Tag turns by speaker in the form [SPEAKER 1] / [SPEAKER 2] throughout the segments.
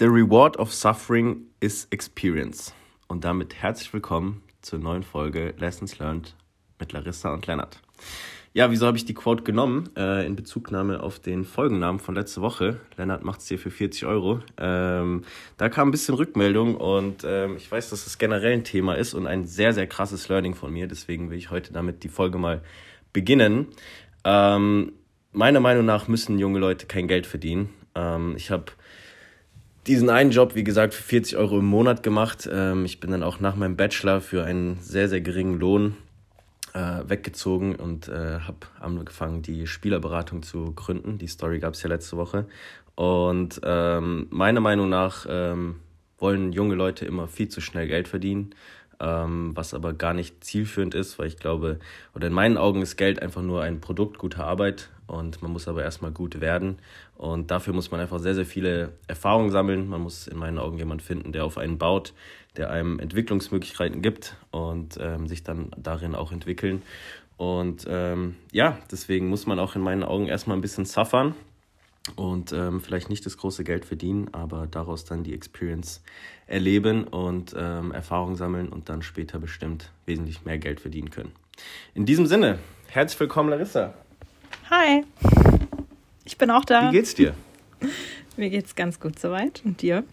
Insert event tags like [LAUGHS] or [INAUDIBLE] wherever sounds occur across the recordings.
[SPEAKER 1] The reward of suffering is experience. Und damit herzlich willkommen zur neuen Folge Lessons Learned mit Larissa und Lennart. Ja, wieso habe ich die Quote genommen? Äh, in Bezugnahme auf den Folgennamen von letzte Woche. Lennart macht es hier für 40 Euro. Ähm, da kam ein bisschen Rückmeldung und ähm, ich weiß, dass es das generell ein Thema ist und ein sehr, sehr krasses Learning von mir. Deswegen will ich heute damit die Folge mal beginnen. Ähm, meiner Meinung nach müssen junge Leute kein Geld verdienen. Ähm, ich habe diesen einen Job, wie gesagt, für 40 Euro im Monat gemacht. Ähm, ich bin dann auch nach meinem Bachelor für einen sehr, sehr geringen Lohn äh, weggezogen und äh, habe angefangen, die Spielerberatung zu gründen. Die Story gab es ja letzte Woche. Und ähm, meiner Meinung nach ähm, wollen junge Leute immer viel zu schnell Geld verdienen, ähm, was aber gar nicht zielführend ist, weil ich glaube, oder in meinen Augen ist Geld einfach nur ein Produkt guter Arbeit und man muss aber erstmal gut werden. Und dafür muss man einfach sehr, sehr viele Erfahrungen sammeln. Man muss in meinen Augen jemanden finden, der auf einen baut, der einem Entwicklungsmöglichkeiten gibt und ähm, sich dann darin auch entwickeln. Und ähm, ja, deswegen muss man auch in meinen Augen erstmal ein bisschen suffern und ähm, vielleicht nicht das große Geld verdienen, aber daraus dann die Experience erleben und ähm, Erfahrung sammeln und dann später bestimmt wesentlich mehr Geld verdienen können. In diesem Sinne, herzlich willkommen, Larissa.
[SPEAKER 2] Hi, ich bin auch da.
[SPEAKER 1] Wie geht's dir? [LAUGHS]
[SPEAKER 2] Mir geht's ganz gut soweit. Und dir?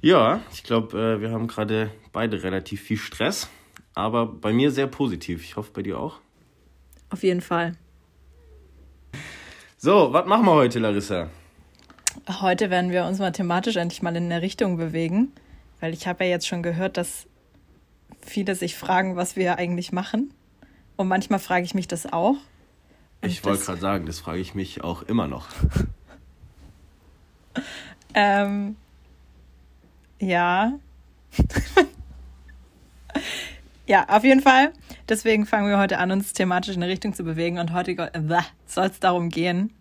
[SPEAKER 1] Ja, ich glaube, äh, wir haben gerade beide relativ viel Stress, aber bei mir sehr positiv. Ich hoffe, bei dir auch.
[SPEAKER 2] Auf jeden Fall.
[SPEAKER 1] So, was machen wir heute, Larissa?
[SPEAKER 2] Heute werden wir uns mal thematisch endlich mal in eine Richtung bewegen, weil ich habe ja jetzt schon gehört, dass viele sich fragen, was wir eigentlich machen. Und manchmal frage ich mich das auch.
[SPEAKER 1] Ich wollte gerade sagen, das frage ich mich auch immer noch. [LAUGHS]
[SPEAKER 2] ähm, ja. [LAUGHS] ja, auf jeden Fall. Deswegen fangen wir heute an, uns thematisch in eine Richtung zu bewegen. Und heute äh, soll es darum gehen,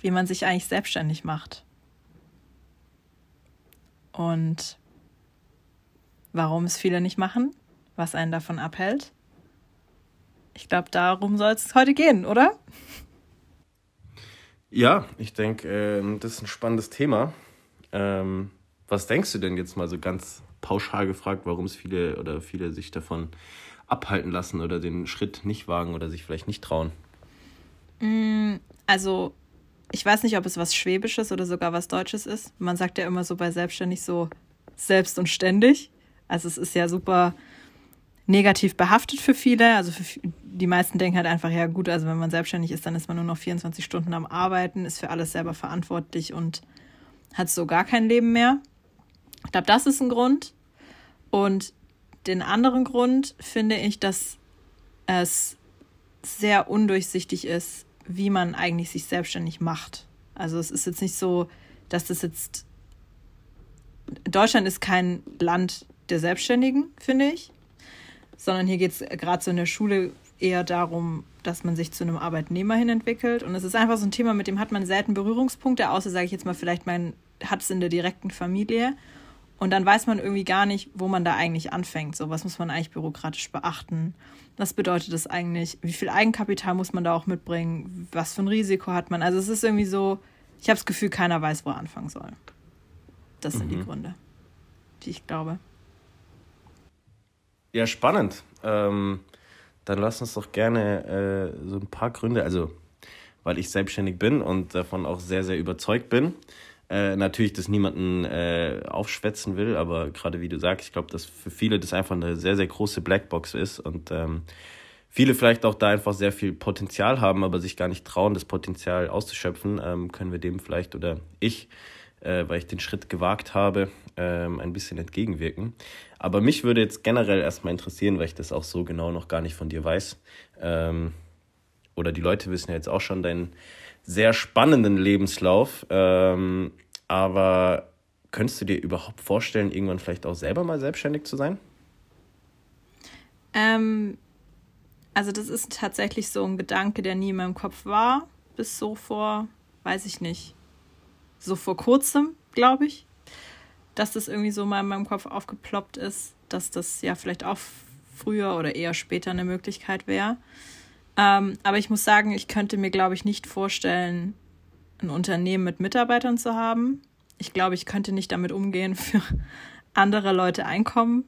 [SPEAKER 2] wie man sich eigentlich selbstständig macht. Und warum es viele nicht machen, was einen davon abhält ich glaube, darum soll es heute gehen, oder?
[SPEAKER 1] Ja, ich denke, äh, das ist ein spannendes Thema. Ähm, was denkst du denn jetzt mal so ganz pauschal gefragt, warum es viele oder viele sich davon abhalten lassen oder den Schritt nicht wagen oder sich vielleicht nicht trauen?
[SPEAKER 2] Mm, also, ich weiß nicht, ob es was Schwäbisches oder sogar was Deutsches ist. Man sagt ja immer so bei Selbstständig so selbst und ständig. Also, es ist ja super negativ behaftet für viele. Also für die meisten denken halt einfach, ja gut, also wenn man selbstständig ist, dann ist man nur noch 24 Stunden am Arbeiten, ist für alles selber verantwortlich und hat so gar kein Leben mehr. Ich glaube, das ist ein Grund. Und den anderen Grund finde ich, dass es sehr undurchsichtig ist, wie man eigentlich sich selbstständig macht. Also es ist jetzt nicht so, dass das jetzt Deutschland ist kein Land der Selbstständigen, finde ich sondern hier geht es gerade so in der Schule eher darum, dass man sich zu einem Arbeitnehmer hin entwickelt. Und es ist einfach so ein Thema, mit dem hat man selten Berührungspunkte, außer, sage ich jetzt mal, vielleicht man hat es in der direkten Familie. Und dann weiß man irgendwie gar nicht, wo man da eigentlich anfängt. So, was muss man eigentlich bürokratisch beachten? Was bedeutet das eigentlich? Wie viel Eigenkapital muss man da auch mitbringen? Was für ein Risiko hat man? Also es ist irgendwie so, ich habe das Gefühl, keiner weiß, wo er anfangen soll. Das sind mhm. die Gründe, die ich glaube.
[SPEAKER 1] Ja, spannend. Ähm, dann lass uns doch gerne äh, so ein paar Gründe, also weil ich selbstständig bin und davon auch sehr, sehr überzeugt bin. Äh, natürlich, dass niemanden äh, aufschwätzen will, aber gerade wie du sagst, ich glaube, dass für viele das einfach eine sehr, sehr große Blackbox ist und ähm, viele vielleicht auch da einfach sehr viel Potenzial haben, aber sich gar nicht trauen, das Potenzial auszuschöpfen, ähm, können wir dem vielleicht oder ich, äh, weil ich den Schritt gewagt habe, ähm, ein bisschen entgegenwirken. Aber mich würde jetzt generell erstmal interessieren, weil ich das auch so genau noch gar nicht von dir weiß. Ähm, oder die Leute wissen ja jetzt auch schon deinen sehr spannenden Lebenslauf. Ähm, aber könntest du dir überhaupt vorstellen, irgendwann vielleicht auch selber mal selbstständig zu sein?
[SPEAKER 2] Ähm, also das ist tatsächlich so ein Gedanke, der nie in meinem Kopf war, bis so vor, weiß ich nicht, so vor kurzem, glaube ich dass das irgendwie so mal in meinem Kopf aufgeploppt ist, dass das ja vielleicht auch früher oder eher später eine Möglichkeit wäre. Ähm, aber ich muss sagen, ich könnte mir, glaube ich, nicht vorstellen, ein Unternehmen mit Mitarbeitern zu haben. Ich glaube, ich könnte nicht damit umgehen, [LAUGHS] für andere Leute Einkommen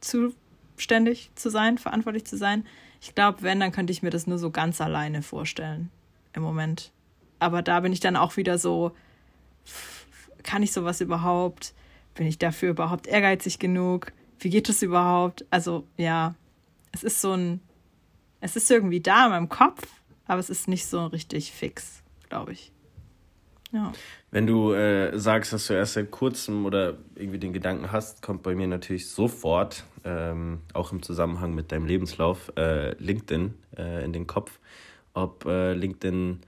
[SPEAKER 2] zuständig zu sein, verantwortlich zu sein. Ich glaube, wenn, dann könnte ich mir das nur so ganz alleine vorstellen im Moment. Aber da bin ich dann auch wieder so, kann ich sowas überhaupt? Bin ich dafür überhaupt ehrgeizig genug? Wie geht das überhaupt? Also ja, es ist so ein, es ist irgendwie da in meinem Kopf, aber es ist nicht so richtig fix, glaube ich. Ja.
[SPEAKER 1] Wenn du äh, sagst, dass du erst seit kurzem oder irgendwie den Gedanken hast, kommt bei mir natürlich sofort, ähm, auch im Zusammenhang mit deinem Lebenslauf, äh, LinkedIn äh, in den Kopf. Ob äh, LinkedIn,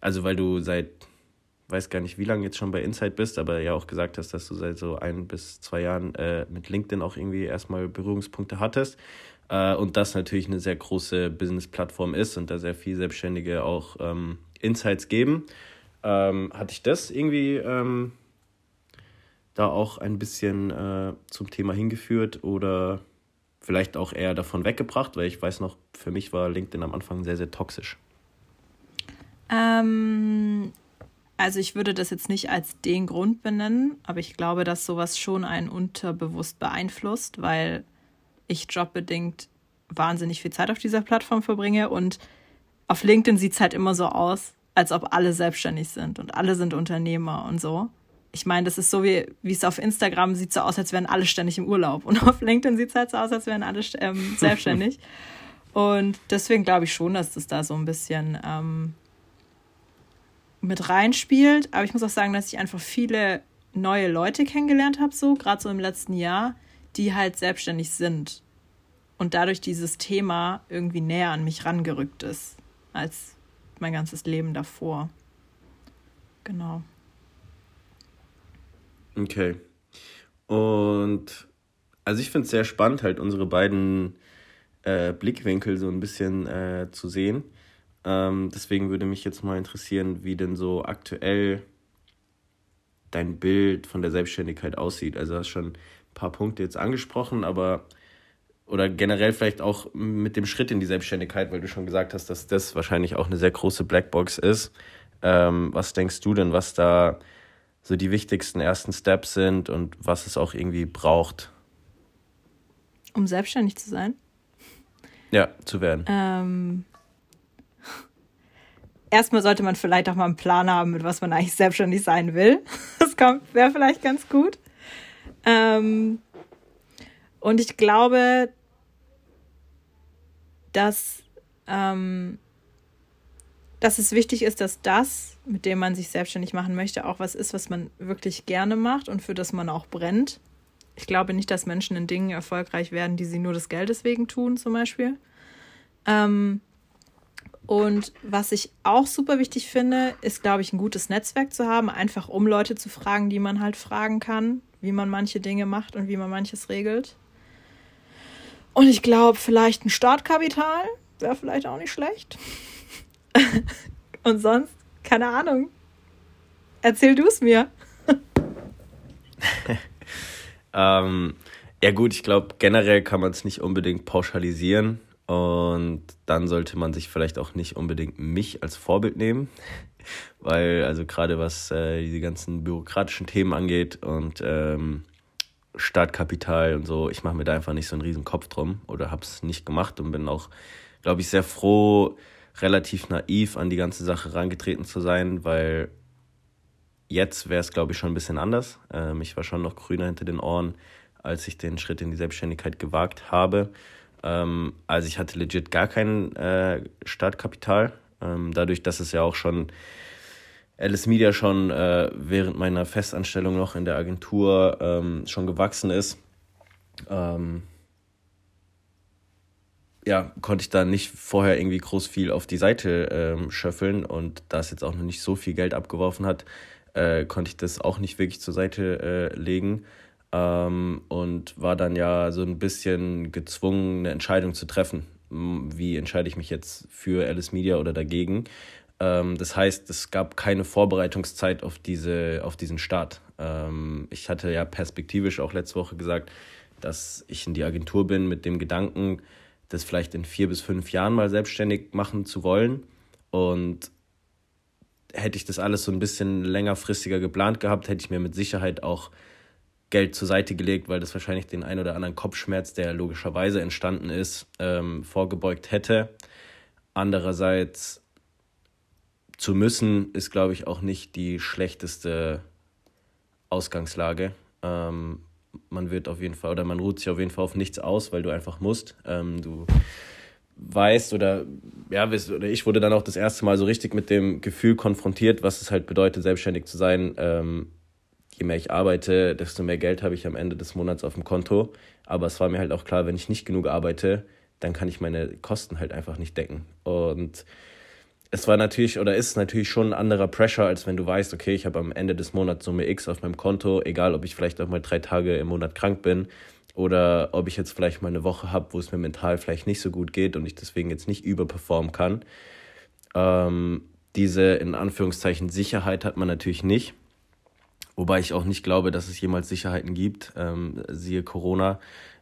[SPEAKER 1] also weil du seit, weiß gar nicht, wie lange jetzt schon bei Insight bist, aber ja auch gesagt hast, dass du seit so ein bis zwei Jahren äh, mit LinkedIn auch irgendwie erstmal Berührungspunkte hattest. Äh, und das natürlich eine sehr große Business-Plattform ist und da sehr viel Selbstständige auch ähm, Insights geben ähm, hatte ich das irgendwie ähm, da auch ein bisschen äh, zum Thema hingeführt oder vielleicht auch eher davon weggebracht, weil ich weiß noch, für mich war LinkedIn am Anfang sehr, sehr toxisch.
[SPEAKER 2] Ähm, also ich würde das jetzt nicht als den Grund benennen, aber ich glaube, dass sowas schon einen unterbewusst beeinflusst, weil ich jobbedingt wahnsinnig viel Zeit auf dieser Plattform verbringe und auf LinkedIn sieht es halt immer so aus, als ob alle selbstständig sind und alle sind Unternehmer und so. Ich meine, das ist so wie, wie es auf Instagram sieht so aus, als wären alle ständig im Urlaub. Und auf LinkedIn sieht es halt so aus, als wären alle ähm, [LAUGHS] selbstständig. und deswegen glaube ich schon, dass das da so ein bisschen ähm, mit reinspielt. Aber ich muss auch sagen, dass ich einfach viele neue Leute kennengelernt habe, so, gerade so im letzten Jahr, die halt selbstständig sind. Und dadurch dieses Thema irgendwie näher an mich rangerückt ist, als mein ganzes Leben davor. Genau.
[SPEAKER 1] Okay. Und also ich finde es sehr spannend, halt unsere beiden äh, Blickwinkel so ein bisschen äh, zu sehen. Ähm, deswegen würde mich jetzt mal interessieren, wie denn so aktuell dein Bild von der Selbstständigkeit aussieht. Also du hast schon ein paar Punkte jetzt angesprochen, aber oder generell vielleicht auch mit dem Schritt in die Selbstständigkeit, weil du schon gesagt hast, dass das wahrscheinlich auch eine sehr große Blackbox ist. Ähm, was denkst du denn, was da so die wichtigsten ersten Steps sind und was es auch irgendwie braucht?
[SPEAKER 2] Um selbstständig zu sein?
[SPEAKER 1] Ja, zu werden.
[SPEAKER 2] Ähm, erstmal sollte man vielleicht auch mal einen Plan haben, mit was man eigentlich selbstständig sein will. [LAUGHS] Das wäre vielleicht ganz gut. Ähm, und ich glaube, dass, ähm, dass es wichtig ist, dass das, mit dem man sich selbstständig machen möchte, auch was ist, was man wirklich gerne macht und für das man auch brennt. Ich glaube nicht, dass Menschen in Dingen erfolgreich werden, die sie nur des Geldes wegen tun, zum Beispiel. Ähm, und was ich auch super wichtig finde, ist, glaube ich, ein gutes Netzwerk zu haben, einfach um Leute zu fragen, die man halt fragen kann, wie man manche Dinge macht und wie man manches regelt. Und ich glaube, vielleicht ein Startkapital wäre vielleicht auch nicht schlecht. [LAUGHS] Und sonst, keine Ahnung. Erzähl du es mir. [LAUGHS]
[SPEAKER 1] ähm, ja gut, ich glaube, generell kann man es nicht unbedingt pauschalisieren. Und dann sollte man sich vielleicht auch nicht unbedingt mich als Vorbild nehmen. [LAUGHS] Weil, also gerade was äh, diese ganzen bürokratischen Themen angeht und ähm, Startkapital und so, ich mache mir da einfach nicht so einen riesen Kopf drum oder habe es nicht gemacht und bin auch, glaube ich, sehr froh, relativ naiv an die ganze Sache rangetreten zu sein, weil jetzt wäre es, glaube ich, schon ein bisschen anders. Ähm, ich war schon noch grüner hinter den Ohren, als ich den Schritt in die Selbstständigkeit gewagt habe. Ähm, also ich hatte legit gar kein äh, Startkapital. Ähm, dadurch, dass es ja auch schon Alice Media schon äh, während meiner Festanstellung noch in der Agentur ähm, schon gewachsen ist, ähm, ja, konnte ich da nicht vorher irgendwie groß viel auf die Seite ähm, schöffeln und da es jetzt auch noch nicht so viel Geld abgeworfen hat, äh, konnte ich das auch nicht wirklich zur Seite äh, legen ähm, und war dann ja so ein bisschen gezwungen, eine Entscheidung zu treffen. Wie entscheide ich mich jetzt für Alice Media oder dagegen? Ähm, das heißt, es gab keine Vorbereitungszeit auf, diese, auf diesen Start. Ähm, ich hatte ja perspektivisch auch letzte Woche gesagt, dass ich in die Agentur bin mit dem Gedanken, das vielleicht in vier bis fünf Jahren mal selbstständig machen zu wollen. Und hätte ich das alles so ein bisschen längerfristiger geplant gehabt, hätte ich mir mit Sicherheit auch Geld zur Seite gelegt, weil das wahrscheinlich den ein oder anderen Kopfschmerz, der logischerweise entstanden ist, ähm, vorgebeugt hätte. Andererseits zu müssen, ist, glaube ich, auch nicht die schlechteste Ausgangslage. Ähm, man wird auf jeden Fall, oder man ruht sich auf jeden Fall auf nichts aus, weil du einfach musst. Ähm, du weißt oder ja, oder ich wurde dann auch das erste Mal so richtig mit dem Gefühl konfrontiert, was es halt bedeutet, selbstständig zu sein. Ähm, je mehr ich arbeite, desto mehr Geld habe ich am Ende des Monats auf dem Konto. Aber es war mir halt auch klar, wenn ich nicht genug arbeite, dann kann ich meine Kosten halt einfach nicht decken. Und es war natürlich oder ist natürlich schon ein anderer Pressure, als wenn du weißt, okay, ich habe am Ende des Monats Summe X auf meinem Konto, egal ob ich vielleicht auch mal drei Tage im Monat krank bin oder ob ich jetzt vielleicht mal eine Woche habe, wo es mir mental vielleicht nicht so gut geht und ich deswegen jetzt nicht überperformen kann. Ähm, diese in Anführungszeichen Sicherheit hat man natürlich nicht. Wobei ich auch nicht glaube, dass es jemals Sicherheiten gibt. Ähm, siehe Corona,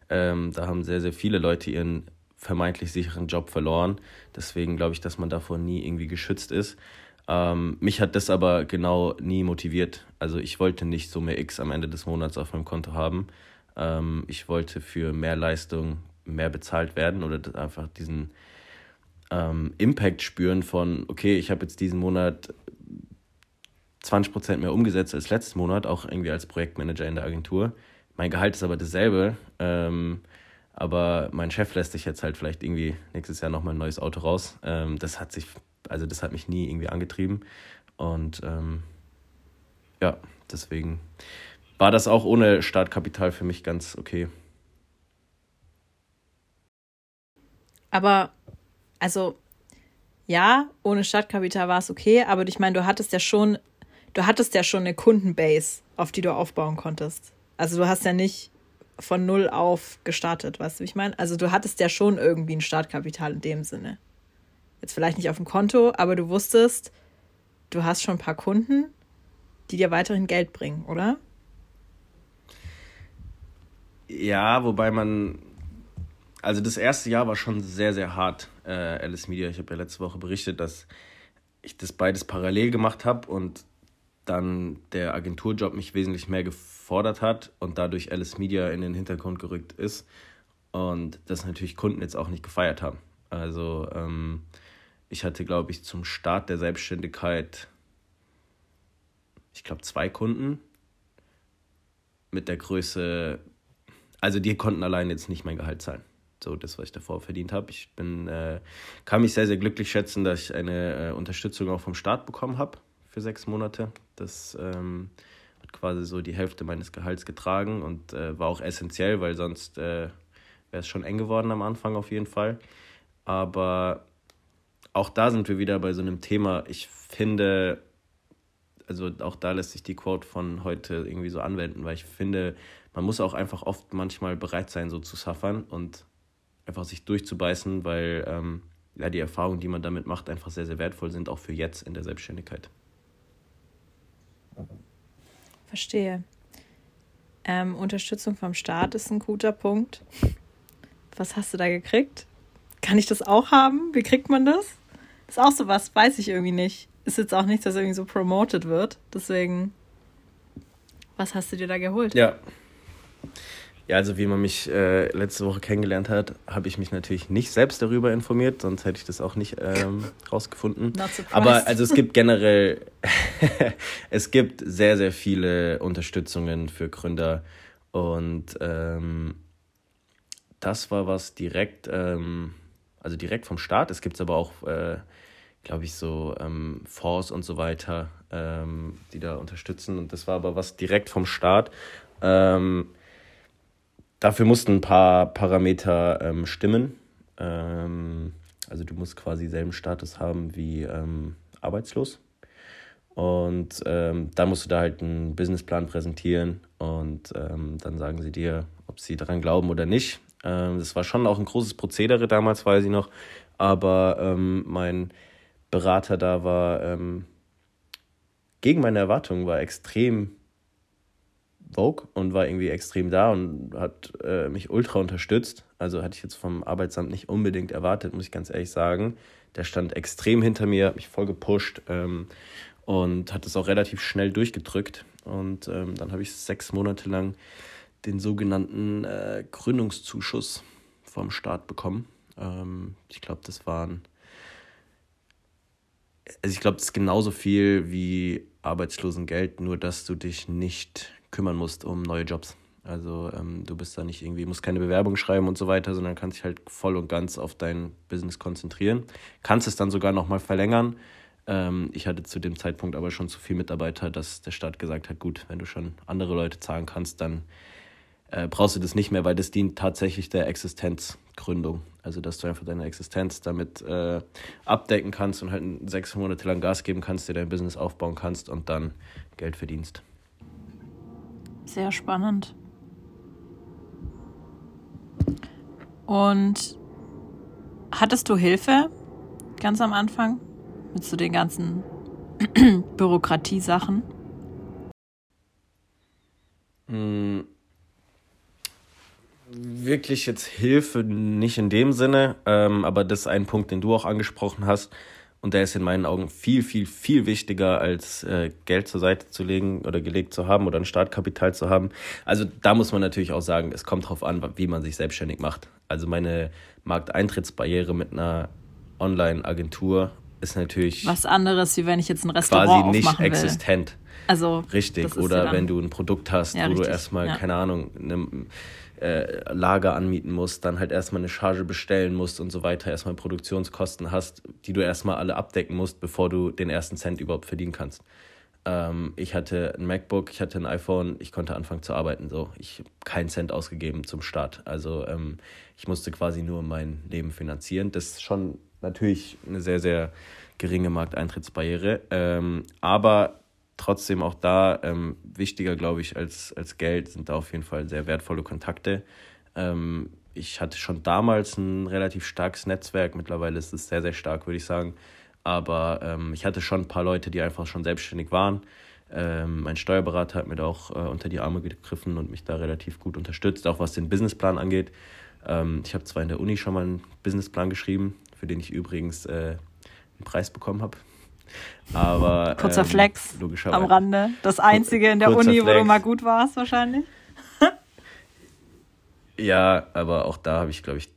[SPEAKER 1] ähm, da haben sehr, sehr viele Leute ihren vermeintlich sicheren Job verloren. Deswegen glaube ich, dass man davor nie irgendwie geschützt ist. Ähm, mich hat das aber genau nie motiviert. Also ich wollte nicht Summe X am Ende des Monats auf meinem Konto haben. Ähm, ich wollte für mehr Leistung mehr bezahlt werden oder einfach diesen ähm, Impact spüren von, okay, ich habe jetzt diesen Monat 20% mehr umgesetzt als letzten Monat, auch irgendwie als Projektmanager in der Agentur. Mein Gehalt ist aber dasselbe, ähm, aber mein Chef lässt sich jetzt halt vielleicht irgendwie nächstes Jahr nochmal ein neues Auto raus. Ähm, das hat sich, also das hat mich nie irgendwie angetrieben und ähm, ja, deswegen war das auch ohne Startkapital für mich ganz okay.
[SPEAKER 2] Aber, also, ja, ohne Startkapital war es okay, aber ich meine, du hattest ja schon du hattest ja schon eine Kundenbase, auf die du aufbauen konntest. Also du hast ja nicht von null auf gestartet, weißt du, wie ich meine? Also du hattest ja schon irgendwie ein Startkapital in dem Sinne. Jetzt vielleicht nicht auf dem Konto, aber du wusstest, du hast schon ein paar Kunden, die dir weiterhin Geld bringen, oder?
[SPEAKER 1] Ja, wobei man, also das erste Jahr war schon sehr, sehr hart, äh, Alice Media. Ich habe ja letzte Woche berichtet, dass ich das beides parallel gemacht habe und dann der Agenturjob mich wesentlich mehr gefordert hat und dadurch Alice Media in den Hintergrund gerückt ist und das natürlich Kunden jetzt auch nicht gefeiert haben. Also ähm, ich hatte, glaube ich, zum Start der Selbstständigkeit, ich glaube, zwei Kunden mit der Größe, also die konnten allein jetzt nicht mein Gehalt zahlen. So das, was ich davor verdient habe. Ich bin, äh, kann mich sehr, sehr glücklich schätzen, dass ich eine äh, Unterstützung auch vom Staat bekommen habe für sechs Monate. Das ähm, hat quasi so die Hälfte meines Gehalts getragen und äh, war auch essentiell, weil sonst äh, wäre es schon eng geworden am Anfang auf jeden Fall. Aber auch da sind wir wieder bei so einem Thema. Ich finde, also auch da lässt sich die Quote von heute irgendwie so anwenden, weil ich finde, man muss auch einfach oft manchmal bereit sein, so zu suffern und einfach sich durchzubeißen, weil ähm, ja, die Erfahrungen, die man damit macht, einfach sehr, sehr wertvoll sind, auch für jetzt in der Selbstständigkeit.
[SPEAKER 2] Verstehe. Ähm, Unterstützung vom Staat ist ein guter Punkt. Was hast du da gekriegt? Kann ich das auch haben? Wie kriegt man das? Ist auch sowas, weiß ich irgendwie nicht. Ist jetzt auch nichts, das irgendwie so promoted wird. Deswegen, was hast du dir da geholt?
[SPEAKER 1] Ja. Ja, also wie man mich äh, letzte Woche kennengelernt hat, habe ich mich natürlich nicht selbst darüber informiert, sonst hätte ich das auch nicht ähm, [LAUGHS] rausgefunden. Aber also es gibt generell, [LAUGHS] es gibt sehr, sehr viele Unterstützungen für Gründer und ähm, das war was direkt, ähm, also direkt vom Staat. Es gibt aber auch, äh, glaube ich, so ähm, Fonds und so weiter, ähm, die da unterstützen und das war aber was direkt vom Staat. Ähm, Dafür mussten ein paar Parameter ähm, stimmen. Ähm, also du musst quasi selben Status haben wie ähm, arbeitslos. Und ähm, da musst du da halt einen Businessplan präsentieren und ähm, dann sagen sie dir, ob sie daran glauben oder nicht. Ähm, das war schon auch ein großes Prozedere damals, weiß ich noch. Aber mein Berater da war gegen meine Erwartungen, war extrem Vogue und war irgendwie extrem da und hat äh, mich ultra unterstützt. Also hatte ich jetzt vom Arbeitsamt nicht unbedingt erwartet, muss ich ganz ehrlich sagen. Der stand extrem hinter mir, hat mich voll gepusht. Ähm, und hat es auch relativ schnell durchgedrückt. Und ähm, dann habe ich sechs Monate lang den sogenannten äh, Gründungszuschuss vom Staat bekommen. Ähm, ich glaube, das waren. Also ich glaube, das ist genauso viel wie Arbeitslosengeld, nur dass du dich nicht kümmern musst um neue Jobs. Also ähm, du bist da nicht irgendwie, musst keine Bewerbung schreiben und so weiter, sondern kannst dich halt voll und ganz auf dein Business konzentrieren. Kannst es dann sogar nochmal verlängern. Ähm, ich hatte zu dem Zeitpunkt aber schon zu viele Mitarbeiter, dass der Staat gesagt hat, gut, wenn du schon andere Leute zahlen kannst, dann äh, brauchst du das nicht mehr, weil das dient tatsächlich der Existenzgründung. Also dass du einfach deine Existenz damit äh, abdecken kannst und halt sechs Monate lang Gas geben kannst, dir dein Business aufbauen kannst und dann Geld verdienst.
[SPEAKER 2] Sehr spannend. Und hattest du Hilfe ganz am Anfang mit so den ganzen [CLEARS THROAT] Bürokratiesachen?
[SPEAKER 1] Hm, wirklich jetzt Hilfe nicht in dem Sinne, ähm, aber das ist ein Punkt, den du auch angesprochen hast. Und der ist in meinen Augen viel, viel, viel wichtiger, als äh, Geld zur Seite zu legen oder gelegt zu haben oder ein Startkapital zu haben. Also da muss man natürlich auch sagen, es kommt darauf an, wie man sich selbstständig macht. Also meine Markteintrittsbarriere mit einer Online-Agentur ist natürlich
[SPEAKER 2] was anderes, wie wenn ich jetzt ein Restaurant quasi nicht
[SPEAKER 1] existent. Also richtig. Oder wenn du ein Produkt hast, ja, wo richtig. du erstmal, ja. keine Ahnung, eine äh, Lager anmieten musst, dann halt erstmal eine Charge bestellen musst und so weiter, erstmal Produktionskosten hast, die du erstmal alle abdecken musst, bevor du den ersten Cent überhaupt verdienen kannst. Ähm, ich hatte ein MacBook, ich hatte ein iPhone, ich konnte anfangen zu arbeiten. So, ich habe keinen Cent ausgegeben zum Start. Also ähm, ich musste quasi nur mein Leben finanzieren. Das ist schon natürlich eine sehr, sehr geringe Markteintrittsbarriere. Ähm, aber trotzdem auch da ähm, wichtiger, glaube ich, als, als Geld sind da auf jeden Fall sehr wertvolle Kontakte. Ähm, ich hatte schon damals ein relativ starkes Netzwerk, mittlerweile ist es sehr, sehr stark, würde ich sagen. Aber ähm, ich hatte schon ein paar Leute, die einfach schon selbstständig waren. Ähm, mein Steuerberater hat mir da auch äh, unter die Arme gegriffen und mich da relativ gut unterstützt, auch was den Businessplan angeht. Ähm, ich habe zwar in der Uni schon mal einen Businessplan geschrieben, für den ich übrigens äh, einen Preis bekommen habe. Aber,
[SPEAKER 2] Kurzer ähm, Flex am Rande. Das einzige in der Uni, Flex. wo du mal gut warst, wahrscheinlich. [LAUGHS]
[SPEAKER 1] ja, aber auch da habe ich, glaube ich,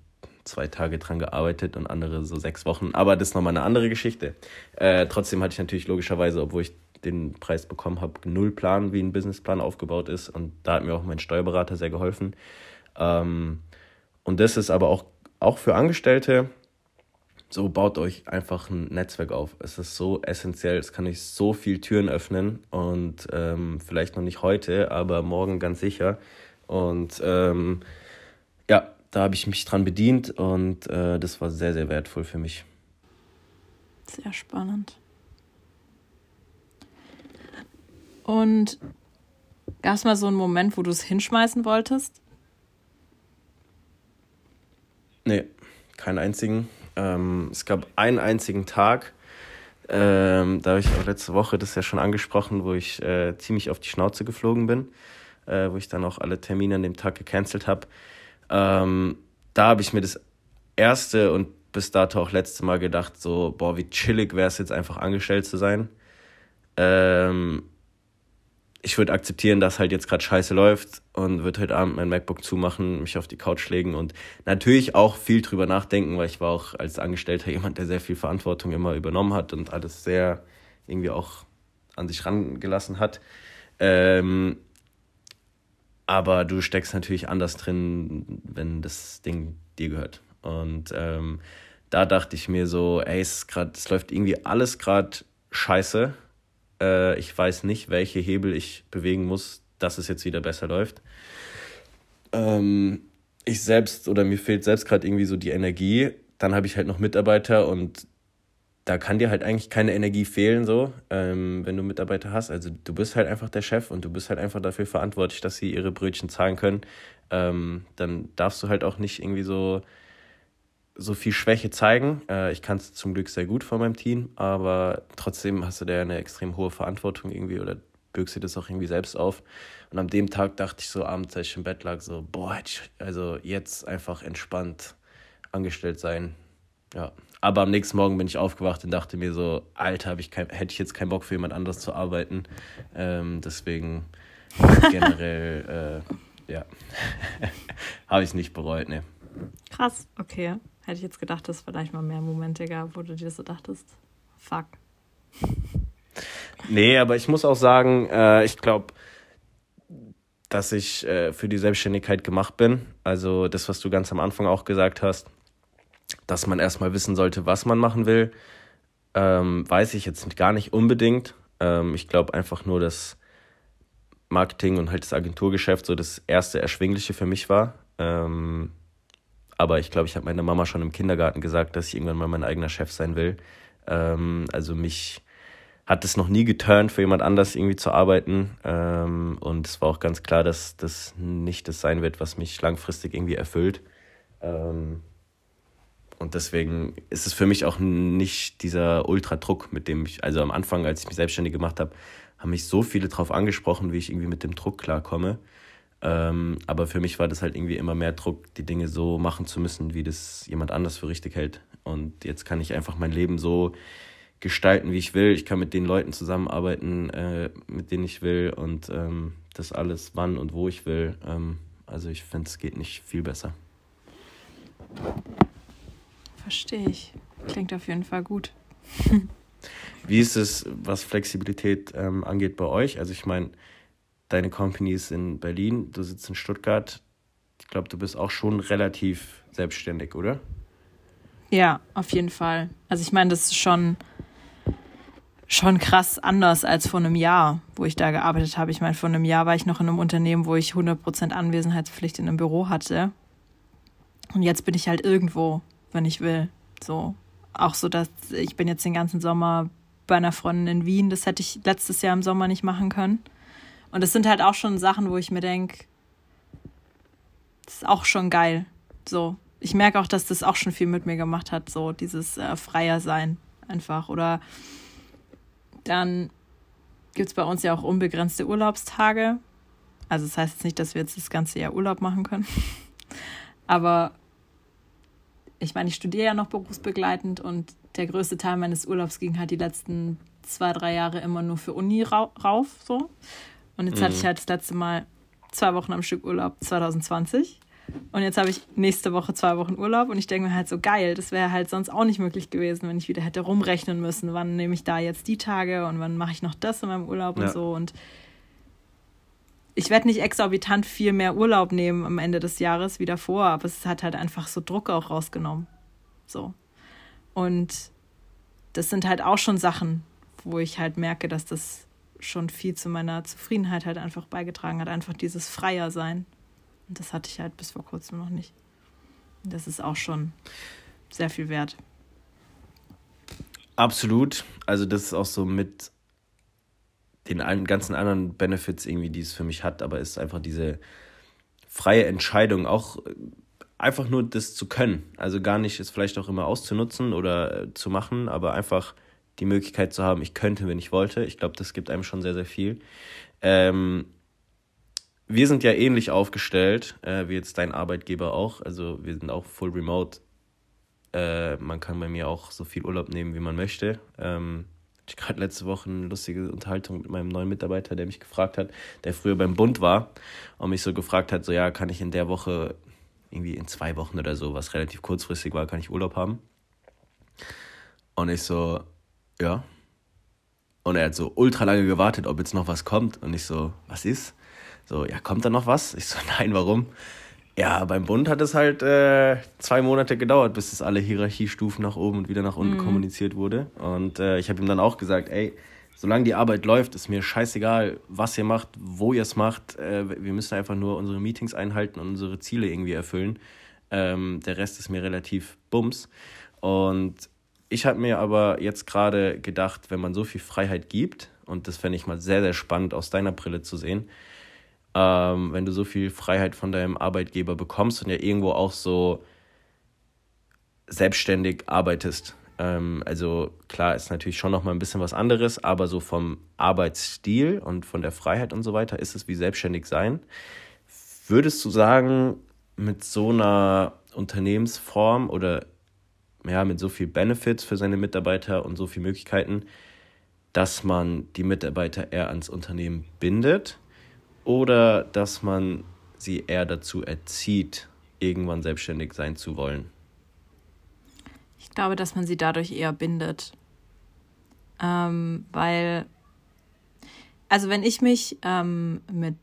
[SPEAKER 1] zwei Tage dran gearbeitet und andere so sechs Wochen. Aber das ist nochmal eine andere Geschichte. Äh, trotzdem hatte ich natürlich logischerweise, obwohl ich den Preis bekommen habe, null Plan, wie ein Businessplan aufgebaut ist. Und da hat mir auch mein Steuerberater sehr geholfen. Ähm, und das ist aber auch, auch für Angestellte so baut euch einfach ein Netzwerk auf. Es ist so essentiell, es kann euch so viel Türen öffnen und ähm, vielleicht noch nicht heute, aber morgen ganz sicher. Und ähm, ja, da habe ich mich dran bedient und äh, das war sehr, sehr wertvoll für mich.
[SPEAKER 2] Sehr spannend. Und gab es mal so einen Moment, wo du es hinschmeißen wolltest?
[SPEAKER 1] Nee, keinen einzigen. Ähm, es gab einen einzigen Tag, ähm, da habe ich auch letzte Woche das ja schon angesprochen, wo ich äh, ziemlich auf die Schnauze geflogen bin, äh, wo ich dann auch alle Termine an dem Tag gecancelt habe. Ähm, da habe ich mir das erste und bis dato auch letzte Mal gedacht, so, boah, wie chillig wäre es jetzt einfach angestellt zu sein. Ähm, ich würde akzeptieren, dass halt jetzt gerade scheiße läuft und würde heute Abend mein MacBook zumachen, mich auf die Couch legen und natürlich auch viel drüber nachdenken, weil ich war auch als Angestellter [LAUGHS] jemand, der sehr viel Verantwortung immer übernommen hat und alles sehr irgendwie auch an sich rangelassen hat. Ähm, aber du steckst natürlich anders drin, wenn das Ding dir gehört. Und ähm, da dachte ich mir so, ey, es, grad, es läuft irgendwie alles gerade scheiße äh, ich weiß nicht, welche Hebel ich bewegen muss, dass es jetzt wieder besser läuft. Ähm, ich selbst oder mir fehlt selbst gerade irgendwie so die Energie. Dann habe ich halt noch Mitarbeiter und da kann dir halt eigentlich keine Energie fehlen, so, ähm, wenn du Mitarbeiter hast. Also du bist halt einfach der Chef und du bist halt einfach dafür verantwortlich, dass sie ihre Brötchen zahlen können. Ähm, dann darfst du halt auch nicht irgendwie so so viel Schwäche zeigen. Äh, ich kann es zum Glück sehr gut von meinem Team, aber trotzdem hast du da eine extrem hohe Verantwortung irgendwie oder bürgst dir das auch irgendwie selbst auf. Und an dem Tag dachte ich so abends, als ich im Bett lag, so, boah, also jetzt einfach entspannt angestellt sein, Ja, aber am nächsten Morgen bin ich aufgewacht und dachte mir so, Alter, ich kein, hätte ich jetzt keinen Bock für jemand anderes zu arbeiten. Ähm, deswegen [LAUGHS] generell, äh, ja, [LAUGHS] habe ich es nicht bereut, ne.
[SPEAKER 2] Krass, okay. Hätte ich jetzt gedacht, dass es vielleicht mal mehr Momente gab, wo du dir so dachtest, fuck.
[SPEAKER 1] Nee, aber ich muss auch sagen, äh, ich glaube, dass ich äh, für die Selbstständigkeit gemacht bin. Also das, was du ganz am Anfang auch gesagt hast, dass man erstmal wissen sollte, was man machen will, ähm, weiß ich jetzt gar nicht unbedingt. Ähm, ich glaube einfach nur, dass Marketing und halt das Agenturgeschäft so das erste Erschwingliche für mich war. Ähm, aber ich glaube, ich habe meiner Mama schon im Kindergarten gesagt, dass ich irgendwann mal mein eigener Chef sein will. Ähm, also mich hat es noch nie geturnt, für jemand anders irgendwie zu arbeiten. Ähm, und es war auch ganz klar, dass das nicht das sein wird, was mich langfristig irgendwie erfüllt. Ähm, und deswegen ist es für mich auch nicht dieser Ultradruck, mit dem ich, also am Anfang, als ich mich selbstständig gemacht habe, haben mich so viele darauf angesprochen, wie ich irgendwie mit dem Druck klarkomme. Ähm, aber für mich war das halt irgendwie immer mehr Druck, die Dinge so machen zu müssen, wie das jemand anders für richtig hält. Und jetzt kann ich einfach mein Leben so gestalten, wie ich will. Ich kann mit den Leuten zusammenarbeiten, äh, mit denen ich will und ähm, das alles wann und wo ich will. Ähm, also ich finde, es geht nicht viel besser.
[SPEAKER 2] Verstehe ich. Klingt auf jeden Fall gut. [LAUGHS]
[SPEAKER 1] wie ist es, was Flexibilität ähm, angeht bei euch? Also ich meine, deine Company ist in Berlin, du sitzt in Stuttgart. Ich glaube, du bist auch schon relativ selbstständig, oder?
[SPEAKER 2] Ja, auf jeden Fall. Also ich meine, das ist schon schon krass anders als vor einem Jahr, wo ich da gearbeitet habe. Ich meine, vor einem Jahr war ich noch in einem Unternehmen, wo ich 100% Anwesenheitspflicht in einem Büro hatte. Und jetzt bin ich halt irgendwo, wenn ich will. So. Auch so, dass ich bin jetzt den ganzen Sommer bei einer Freundin in Wien. Das hätte ich letztes Jahr im Sommer nicht machen können. Und das sind halt auch schon Sachen, wo ich mir denke, das ist auch schon geil. So. Ich merke auch, dass das auch schon viel mit mir gemacht hat, so dieses äh, Freier sein einfach. Oder dann gibt es bei uns ja auch unbegrenzte Urlaubstage. Also das heißt jetzt nicht, dass wir jetzt das ganze Jahr Urlaub machen können. [LAUGHS] Aber ich meine, ich studiere ja noch berufsbegleitend und der größte Teil meines Urlaubs ging halt die letzten zwei, drei Jahre immer nur für Uni rauf. So. Und jetzt mhm. hatte ich halt das letzte Mal zwei Wochen am Stück Urlaub 2020. Und jetzt habe ich nächste Woche zwei Wochen Urlaub und ich denke mir halt so geil, das wäre halt sonst auch nicht möglich gewesen, wenn ich wieder hätte rumrechnen müssen, wann nehme ich da jetzt die Tage und wann mache ich noch das in meinem Urlaub ja. und so. Und ich werde nicht exorbitant viel mehr Urlaub nehmen am Ende des Jahres wie davor, aber es hat halt einfach so Druck auch rausgenommen. So. Und das sind halt auch schon Sachen, wo ich halt merke, dass das schon viel zu meiner Zufriedenheit halt einfach beigetragen hat, einfach dieses Freier sein. Und das hatte ich halt bis vor kurzem noch nicht. Das ist auch schon sehr viel wert.
[SPEAKER 1] Absolut. Also das ist auch so mit den ganzen anderen Benefits irgendwie, die es für mich hat, aber ist einfach diese freie Entscheidung, auch äh, einfach nur das zu können. Also gar nicht es vielleicht auch immer auszunutzen oder äh, zu machen, aber einfach die Möglichkeit zu haben, ich könnte, wenn ich wollte. Ich glaube, das gibt einem schon sehr, sehr viel. Ähm, wir sind ja ähnlich aufgestellt, äh, wie jetzt dein Arbeitgeber auch. Also wir sind auch full remote. Äh, man kann bei mir auch so viel Urlaub nehmen, wie man möchte. Ähm, ich gerade letzte Woche eine lustige Unterhaltung mit meinem neuen Mitarbeiter, der mich gefragt hat, der früher beim Bund war und mich so gefragt hat, so ja, kann ich in der Woche, irgendwie in zwei Wochen oder so, was relativ kurzfristig war, kann ich Urlaub haben? Und ich so, ja. Und er hat so ultra lange gewartet, ob jetzt noch was kommt. Und ich so, was ist? So, ja, kommt da noch was? Ich so, [LAUGHS] nein, warum? Ja, beim Bund hat es halt äh, zwei Monate gedauert, bis es alle Hierarchiestufen nach oben und wieder nach unten mhm. kommuniziert wurde. Und äh, ich habe ihm dann auch gesagt, ey, solange die Arbeit läuft, ist mir scheißegal, was ihr macht, wo ihr es macht. Äh, wir müssen einfach nur unsere Meetings einhalten und unsere Ziele irgendwie erfüllen. Ähm, der Rest ist mir relativ bums. Und ich habe mir aber jetzt gerade gedacht, wenn man so viel Freiheit gibt, und das fände ich mal sehr, sehr spannend aus deiner Brille zu sehen, ähm, wenn du so viel Freiheit von deinem Arbeitgeber bekommst und ja irgendwo auch so selbstständig arbeitest. Ähm, also klar ist natürlich schon noch mal ein bisschen was anderes, aber so vom Arbeitsstil und von der Freiheit und so weiter ist es wie selbstständig sein. Würdest du sagen, mit so einer Unternehmensform oder ja, mit so viel Benefits für seine Mitarbeiter und so viel Möglichkeiten, dass man die Mitarbeiter eher ans Unternehmen bindet oder dass man sie eher dazu erzieht, irgendwann selbstständig sein zu wollen?
[SPEAKER 2] Ich glaube, dass man sie dadurch eher bindet. Ähm, weil, also wenn ich mich ähm, mit,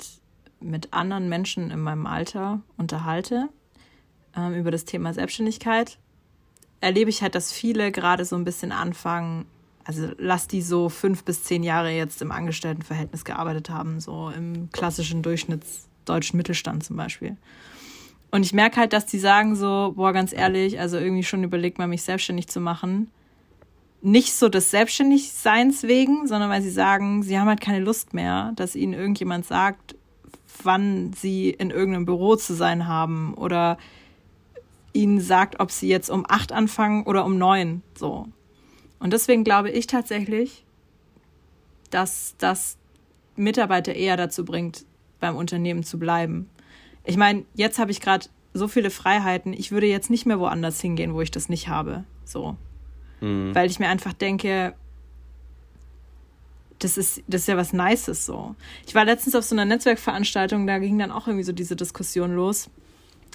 [SPEAKER 2] mit anderen Menschen in meinem Alter unterhalte ähm, über das Thema Selbstständigkeit, erlebe ich halt, dass viele gerade so ein bisschen anfangen, also lass die so fünf bis zehn Jahre jetzt im Angestelltenverhältnis gearbeitet haben, so im klassischen Durchschnittsdeutschen Mittelstand zum Beispiel. Und ich merke halt, dass die sagen so, boah, ganz ehrlich, also irgendwie schon überlegt man, mich selbstständig zu machen. Nicht so des Selbstständigseins wegen, sondern weil sie sagen, sie haben halt keine Lust mehr, dass ihnen irgendjemand sagt, wann sie in irgendeinem Büro zu sein haben oder ihnen sagt, ob sie jetzt um acht anfangen oder um neun, so. Und deswegen glaube ich tatsächlich, dass das Mitarbeiter eher dazu bringt, beim Unternehmen zu bleiben. Ich meine, jetzt habe ich gerade so viele Freiheiten, ich würde jetzt nicht mehr woanders hingehen, wo ich das nicht habe. So. Mhm. Weil ich mir einfach denke, das ist, das ist ja was Nices so. Ich war letztens auf so einer Netzwerkveranstaltung, da ging dann auch irgendwie so diese Diskussion los.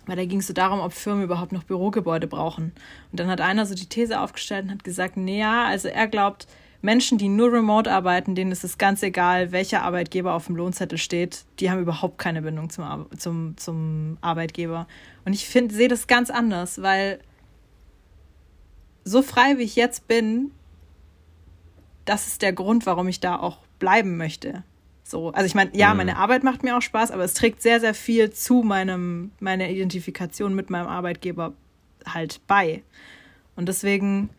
[SPEAKER 2] Weil da ging es so darum, ob Firmen überhaupt noch Bürogebäude brauchen. Und dann hat einer so die These aufgestellt und hat gesagt, naja, also er glaubt, Menschen, die nur remote arbeiten, denen ist es ganz egal, welcher Arbeitgeber auf dem Lohnzettel steht, die haben überhaupt keine Bindung zum, zum, zum Arbeitgeber. Und ich sehe das ganz anders, weil so frei wie ich jetzt bin, das ist der Grund, warum ich da auch bleiben möchte. So, also ich meine, ja, mhm. meine Arbeit macht mir auch Spaß, aber es trägt sehr, sehr viel zu meinem, meiner Identifikation mit meinem Arbeitgeber halt bei. Und deswegen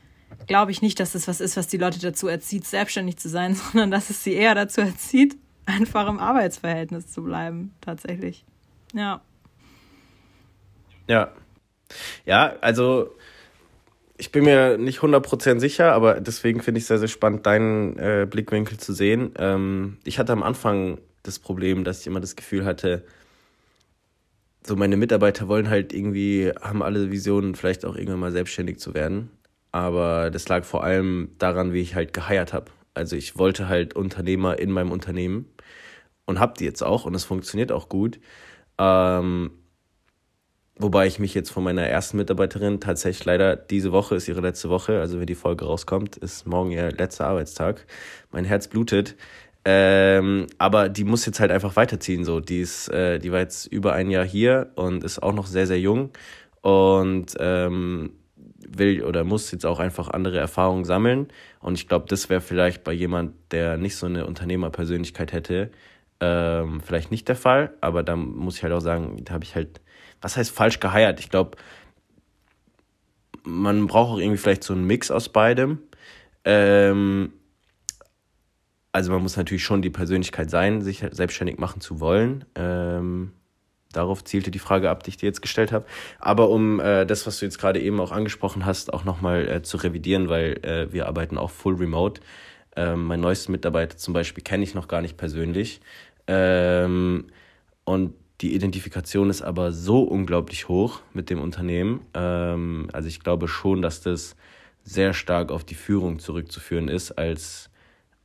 [SPEAKER 2] glaube ich nicht, dass das was ist, was die Leute dazu erzieht, selbstständig zu sein, [LAUGHS] sondern dass es sie eher dazu erzieht, einfach im Arbeitsverhältnis zu bleiben, tatsächlich. Ja.
[SPEAKER 1] Ja. Ja, also ich bin mir nicht 100% sicher, aber deswegen finde ich es sehr, sehr spannend, deinen äh, Blickwinkel zu sehen. Ähm, ich hatte am Anfang das Problem, dass ich immer das Gefühl hatte, so meine Mitarbeiter wollen halt irgendwie, haben alle Visionen, vielleicht auch irgendwann mal selbstständig zu werden. Aber das lag vor allem daran, wie ich halt geheiert habe. Also ich wollte halt Unternehmer in meinem Unternehmen und hab die jetzt auch und es funktioniert auch gut. Ähm, Wobei ich mich jetzt von meiner ersten Mitarbeiterin tatsächlich leider diese Woche ist ihre letzte Woche, also wenn die Folge rauskommt, ist morgen ihr letzter Arbeitstag. Mein Herz blutet. Ähm, aber die muss jetzt halt einfach weiterziehen. So, die ist, äh, die war jetzt über ein Jahr hier und ist auch noch sehr sehr jung und ähm, will oder muss jetzt auch einfach andere Erfahrungen sammeln. Und ich glaube, das wäre vielleicht bei jemand, der nicht so eine Unternehmerpersönlichkeit hätte, ähm, vielleicht nicht der Fall. Aber da muss ich halt auch sagen, da habe ich halt was heißt falsch geheiert? Ich glaube, man braucht auch irgendwie vielleicht so einen Mix aus beidem. Ähm, also man muss natürlich schon die Persönlichkeit sein, sich selbstständig machen zu wollen. Ähm, darauf zielte die Frage ab, die ich dir jetzt gestellt habe. Aber um äh, das, was du jetzt gerade eben auch angesprochen hast, auch nochmal äh, zu revidieren, weil äh, wir arbeiten auch full remote. Ähm, mein neuesten Mitarbeiter zum Beispiel kenne ich noch gar nicht persönlich. Ähm, und die Identifikation ist aber so unglaublich hoch mit dem Unternehmen. Ähm, also ich glaube schon, dass das sehr stark auf die Führung zurückzuführen ist als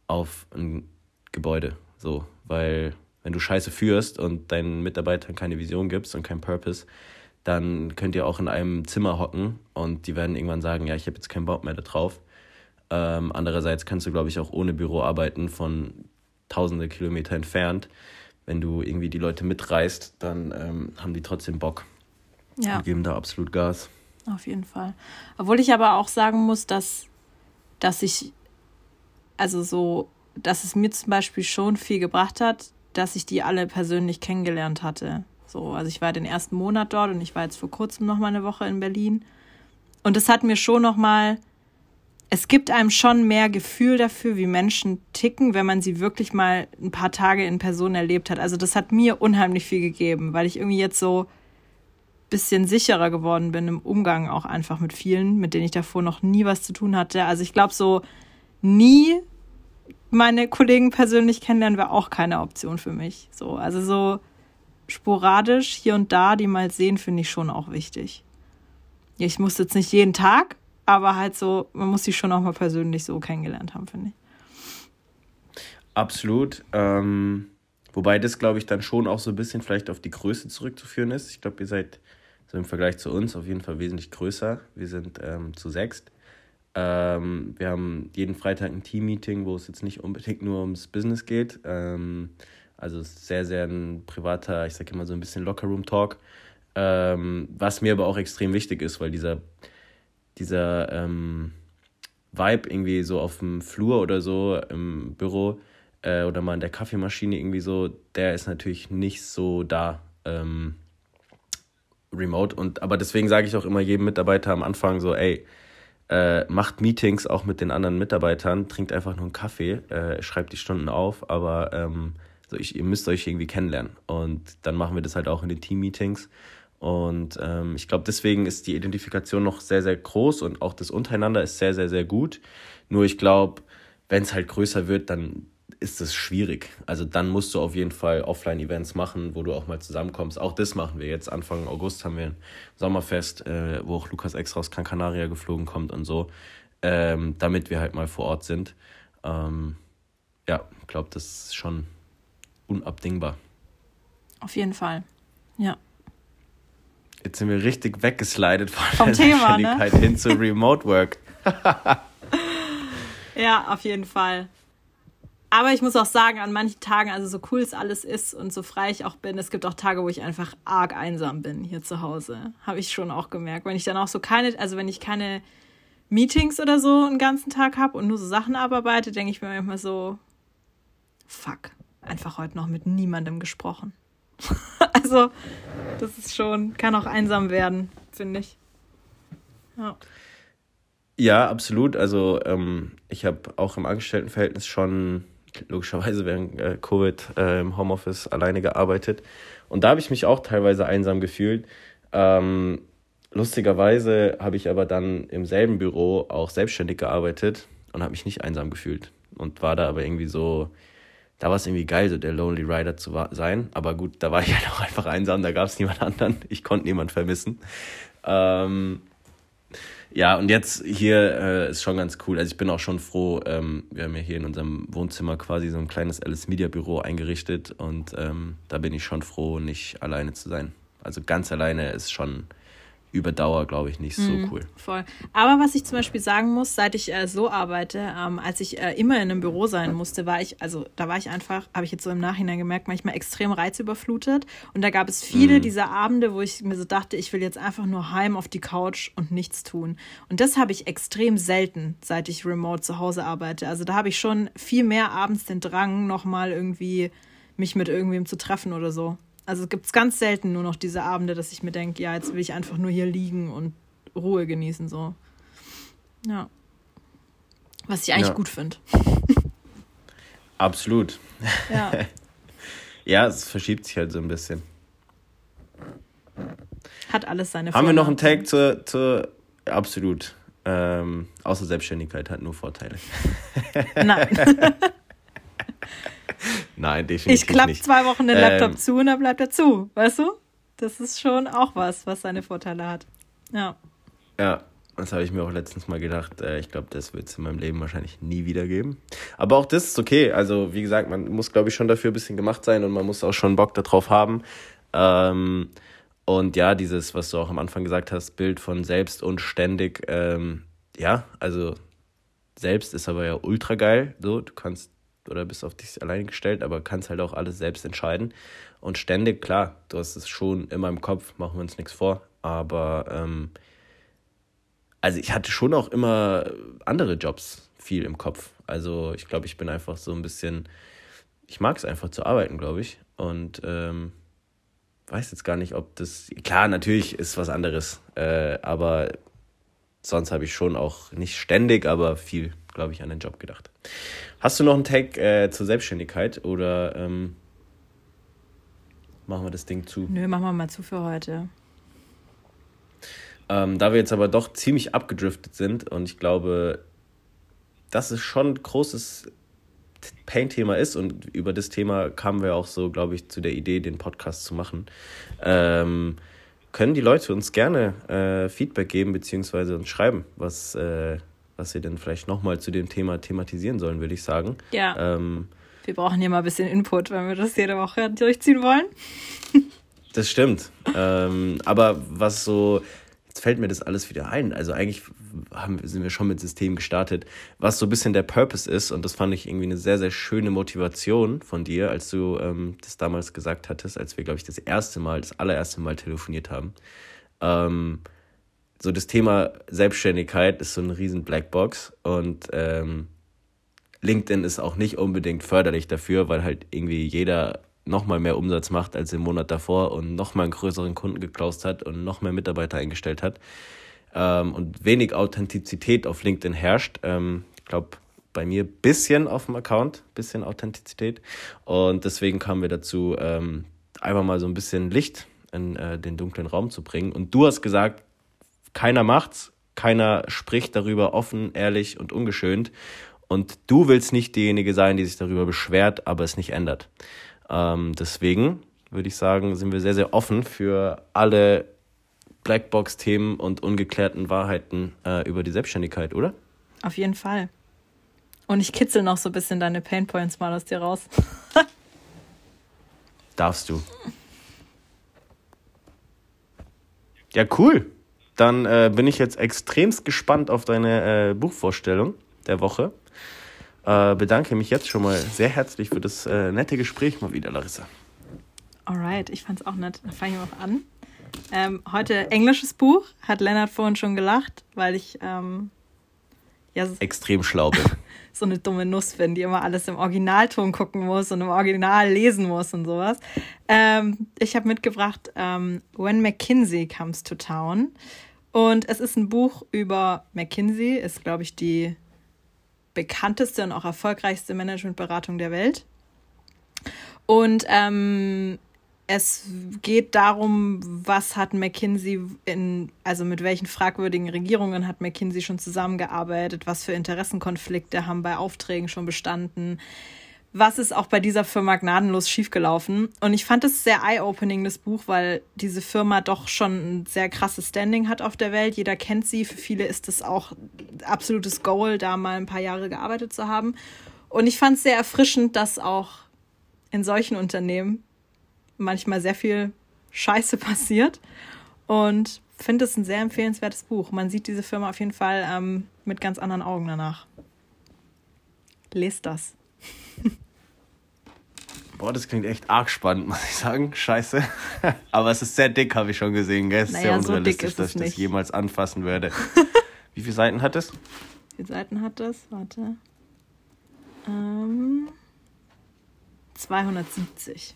[SPEAKER 1] auf ein Gebäude. So, weil wenn du Scheiße führst und deinen Mitarbeitern keine Vision gibst und keinen Purpose, dann könnt ihr auch in einem Zimmer hocken und die werden irgendwann sagen, ja, ich habe jetzt keinen Bock mehr da drauf. Ähm, andererseits kannst du, glaube ich, auch ohne Büro arbeiten von tausende Kilometer entfernt wenn du irgendwie die Leute mitreißt, dann ähm, haben die trotzdem Bock ja. und geben da absolut Gas.
[SPEAKER 2] Auf jeden Fall. Obwohl ich aber auch sagen muss, dass, dass ich, also so, dass es mir zum Beispiel schon viel gebracht hat, dass ich die alle persönlich kennengelernt hatte. So, also ich war den ersten Monat dort und ich war jetzt vor kurzem noch mal eine Woche in Berlin. Und es hat mir schon noch mal es gibt einem schon mehr Gefühl dafür, wie Menschen ticken, wenn man sie wirklich mal ein paar Tage in Person erlebt hat. Also das hat mir unheimlich viel gegeben, weil ich irgendwie jetzt so bisschen sicherer geworden bin im Umgang auch einfach mit vielen, mit denen ich davor noch nie was zu tun hatte. Also ich glaube so nie meine Kollegen persönlich kennenlernen wäre auch keine Option für mich. So, also so sporadisch hier und da die mal sehen, finde ich schon auch wichtig. Ich muss jetzt nicht jeden Tag, aber halt so, man muss sie schon auch mal persönlich so kennengelernt haben, finde ich.
[SPEAKER 1] Absolut. Ähm, wobei das, glaube ich, dann schon auch so ein bisschen vielleicht auf die Größe zurückzuführen ist. Ich glaube, ihr seid so im Vergleich zu uns auf jeden Fall wesentlich größer. Wir sind ähm, zu sechst. Ähm, wir haben jeden Freitag ein Team-Meeting, wo es jetzt nicht unbedingt nur ums Business geht. Ähm, also sehr, sehr ein privater, ich sage immer so ein bisschen Locker-Room-Talk. Ähm, was mir aber auch extrem wichtig ist, weil dieser, dieser ähm, Vibe irgendwie so auf dem Flur oder so im Büro äh, oder mal in der Kaffeemaschine irgendwie so, der ist natürlich nicht so da. Ähm, remote und aber deswegen sage ich auch immer jedem Mitarbeiter am Anfang so, ey, äh, macht Meetings auch mit den anderen Mitarbeitern, trinkt einfach nur einen Kaffee, äh, schreibt die Stunden auf, aber ähm, so ich, ihr müsst euch irgendwie kennenlernen. Und dann machen wir das halt auch in den Team-Meetings. Und ähm, ich glaube, deswegen ist die Identifikation noch sehr, sehr groß und auch das untereinander ist sehr, sehr, sehr gut. Nur ich glaube, wenn es halt größer wird, dann ist es schwierig. Also dann musst du auf jeden Fall Offline-Events machen, wo du auch mal zusammenkommst. Auch das machen wir jetzt. Anfang August haben wir ein Sommerfest, äh, wo auch Lukas extra aus Gran Canaria geflogen kommt und so, ähm, damit wir halt mal vor Ort sind. Ähm, ja, ich glaube, das ist schon unabdingbar.
[SPEAKER 2] Auf jeden Fall, ja.
[SPEAKER 1] Jetzt sind wir richtig weggeslidet von Vom der Thema, ne? hin zu Remote Work. [LAUGHS]
[SPEAKER 2] ja, auf jeden Fall. Aber ich muss auch sagen, an manchen Tagen, also so cool es alles ist und so frei ich auch bin, es gibt auch Tage, wo ich einfach arg einsam bin hier zu Hause. Habe ich schon auch gemerkt. Wenn ich dann auch so keine, also wenn ich keine Meetings oder so einen ganzen Tag habe und nur so Sachen abarbeite, denke ich mir manchmal so, fuck, einfach heute noch mit niemandem gesprochen. [LAUGHS] also, das ist schon, kann auch einsam werden, finde ich.
[SPEAKER 1] Ja. Ja, absolut. Also ähm, ich habe auch im Angestelltenverhältnis schon logischerweise während äh, Covid äh, im Homeoffice alleine gearbeitet. Und da habe ich mich auch teilweise einsam gefühlt. Ähm, lustigerweise habe ich aber dann im selben Büro auch selbstständig gearbeitet und habe mich nicht einsam gefühlt. Und war da aber irgendwie so, da war es irgendwie geil, so der Lonely Rider zu sein. Aber gut, da war ich [LAUGHS] halt auch einfach einsam, da gab es niemand anderen. Ich konnte niemand vermissen. Ähm, ja, und jetzt hier äh, ist schon ganz cool. Also ich bin auch schon froh, ähm, wir haben ja hier in unserem Wohnzimmer quasi so ein kleines Alice Media Büro eingerichtet und ähm, da bin ich schon froh, nicht alleine zu sein. Also ganz alleine ist schon über Dauer, glaube ich, nicht so mhm, cool.
[SPEAKER 2] Voll. Aber was ich zum Beispiel sagen muss, seit ich äh, so arbeite, ähm, als ich äh, immer in einem Büro sein musste, war ich, also da war ich einfach, habe ich jetzt so im Nachhinein gemerkt, manchmal extrem reizüberflutet. Und da gab es viele mhm. dieser Abende, wo ich mir so dachte, ich will jetzt einfach nur heim auf die Couch und nichts tun. Und das habe ich extrem selten, seit ich remote zu Hause arbeite. Also da habe ich schon viel mehr abends den Drang, nochmal irgendwie mich mit irgendwem zu treffen oder so. Also gibt es ganz selten nur noch diese Abende, dass ich mir denke, ja, jetzt will ich einfach nur hier liegen und Ruhe genießen. So. Ja. Was ich eigentlich ja. gut finde.
[SPEAKER 1] Absolut. Ja. [LAUGHS] ja, es verschiebt sich halt so ein bisschen.
[SPEAKER 2] Hat alles seine
[SPEAKER 1] Vorteile. Haben wir noch einen Tag zur, zur absolut. Ähm, außer Selbstständigkeit hat nur Vorteile. Nein. [LAUGHS] [LAUGHS] Nein, definitiv
[SPEAKER 2] Ich klappe zwei Wochen den Laptop ähm, zu und dann bleibt er zu, weißt du? Das ist schon auch was, was seine Vorteile hat. Ja.
[SPEAKER 1] Ja, das habe ich mir auch letztens mal gedacht. Äh, ich glaube, das wird es in meinem Leben wahrscheinlich nie wieder geben. Aber auch das ist okay. Also, wie gesagt, man muss, glaube ich, schon dafür ein bisschen gemacht sein und man muss auch schon Bock darauf haben. Ähm, und ja, dieses, was du auch am Anfang gesagt hast, Bild von selbst und ständig. Ähm, ja, also selbst ist aber ja ultra geil. So, du kannst oder bist auf dich allein gestellt, aber kannst halt auch alles selbst entscheiden. Und ständig, klar, du hast es schon immer im Kopf, machen wir uns nichts vor. Aber ähm, also ich hatte schon auch immer andere Jobs viel im Kopf. Also ich glaube, ich bin einfach so ein bisschen, ich mag es einfach zu arbeiten, glaube ich. Und ähm, weiß jetzt gar nicht, ob das, klar, natürlich ist was anderes, äh, aber sonst habe ich schon auch nicht ständig, aber viel, glaube ich, an den Job gedacht. Hast du noch einen Tag äh, zur Selbstständigkeit oder ähm, machen wir das Ding zu?
[SPEAKER 2] Nö, machen wir mal zu für heute.
[SPEAKER 1] Ähm, da wir jetzt aber doch ziemlich abgedriftet sind und ich glaube, dass es schon ein großes Pain-Thema ist und über das Thema kamen wir auch so, glaube ich, zu der Idee, den Podcast zu machen. Ähm, können die Leute uns gerne äh, Feedback geben, beziehungsweise uns schreiben, was, äh, was sie denn vielleicht nochmal zu dem Thema thematisieren sollen, würde ich sagen.
[SPEAKER 2] Ja. Ähm, wir brauchen hier mal ein bisschen Input, wenn wir das jede Woche durchziehen wollen. [LAUGHS]
[SPEAKER 1] das stimmt. ähm, aber was so, jetzt fällt mir das alles wieder ein. Also eigentlich haben, sind wir schon mit System gestartet, was so ein bisschen der Purpose ist. Und das fand ich irgendwie eine sehr, sehr schöne Motivation von dir, als du ähm, das damals gesagt hattest, als wir, glaube ich, das erste Mal, das allererste Mal telefoniert haben. Ähm, so das Thema Selbstständigkeit ist so eine riesen Blackbox und ähm, LinkedIn ist auch nicht unbedingt förderlich dafür, weil halt irgendwie jeder nochmal mehr Umsatz macht als im Monat davor und nochmal einen größeren Kunden geklaust hat und noch mehr Mitarbeiter eingestellt hat ähm, und wenig Authentizität auf LinkedIn herrscht. Ähm, ich glaube, bei mir bisschen auf dem Account, bisschen Authentizität. Und deswegen kamen wir dazu, ähm, einfach mal so ein bisschen Licht in äh, den dunklen Raum zu bringen. Und du hast gesagt, keiner macht's, keiner spricht darüber offen, ehrlich und ungeschönt. Und du willst nicht diejenige sein, die sich darüber beschwert, aber es nicht ändert. Ähm, deswegen würde ich sagen, sind wir sehr, sehr offen für alle Blackbox-Themen und ungeklärten Wahrheiten äh, über die Selbstständigkeit, oder?
[SPEAKER 2] Auf jeden Fall. Und ich kitzel noch so ein bisschen deine Painpoints mal aus dir raus.
[SPEAKER 1] Darfst du. Ja, cool. Dann äh, bin ich jetzt extremst gespannt auf deine äh, Buchvorstellung der Woche. Äh, bedanke mich jetzt schon mal sehr herzlich für das äh, nette Gespräch mal wieder, Larissa.
[SPEAKER 2] Alright, ich fand's auch nett. Dann fange ich mal an. Ähm, heute englisches Buch, hat Lennart vorhin schon gelacht, weil ich ähm,
[SPEAKER 1] ja, extrem schlau bin. [LAUGHS]
[SPEAKER 2] so eine dumme Nuss bin, die immer alles im Originalton gucken muss und im Original lesen muss und sowas. Ähm, ich habe mitgebracht ähm, When McKinsey Comes to Town. Und es ist ein Buch über McKinsey, ist, glaube ich, die bekannteste und auch erfolgreichste Managementberatung der Welt. Und ähm, es geht darum, was hat McKinsey in, also mit welchen fragwürdigen Regierungen hat McKinsey schon zusammengearbeitet, was für Interessenkonflikte haben bei Aufträgen schon bestanden, was ist auch bei dieser Firma gnadenlos schiefgelaufen. Und ich fand es sehr eye-opening, das Buch, weil diese Firma doch schon ein sehr krasses Standing hat auf der Welt. Jeder kennt sie. Für viele ist es auch absolutes Goal, da mal ein paar Jahre gearbeitet zu haben. Und ich fand es sehr erfrischend, dass auch in solchen Unternehmen manchmal sehr viel Scheiße passiert. Und finde es ein sehr empfehlenswertes Buch. Man sieht diese Firma auf jeden Fall ähm, mit ganz anderen Augen danach. Lest das. [LAUGHS]
[SPEAKER 1] Boah, das klingt echt arg spannend, muss ich sagen. Scheiße. [LAUGHS] Aber es ist sehr dick, habe ich schon gesehen. Gell? Es ist naja, sehr unrealistisch, so dass ich das jemals anfassen würde. [LAUGHS] Wie viele Seiten hat es?
[SPEAKER 2] Wie viele Seiten hat es? Warte. Ähm, 270.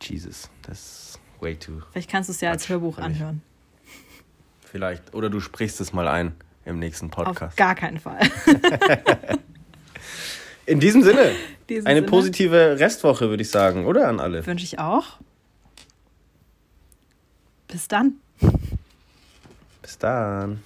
[SPEAKER 1] Jesus, das ist way too.
[SPEAKER 2] Vielleicht kannst du es ja als Hörbuch anhören.
[SPEAKER 1] Vielleicht. Oder du sprichst es mal ein im nächsten Podcast.
[SPEAKER 2] Auf gar keinen Fall.
[SPEAKER 1] In diesem Sinne, [LAUGHS] diesem eine Sinne. positive Restwoche, würde ich sagen, oder an alle?
[SPEAKER 2] Wünsche ich auch. Bis dann.
[SPEAKER 1] Bis dann.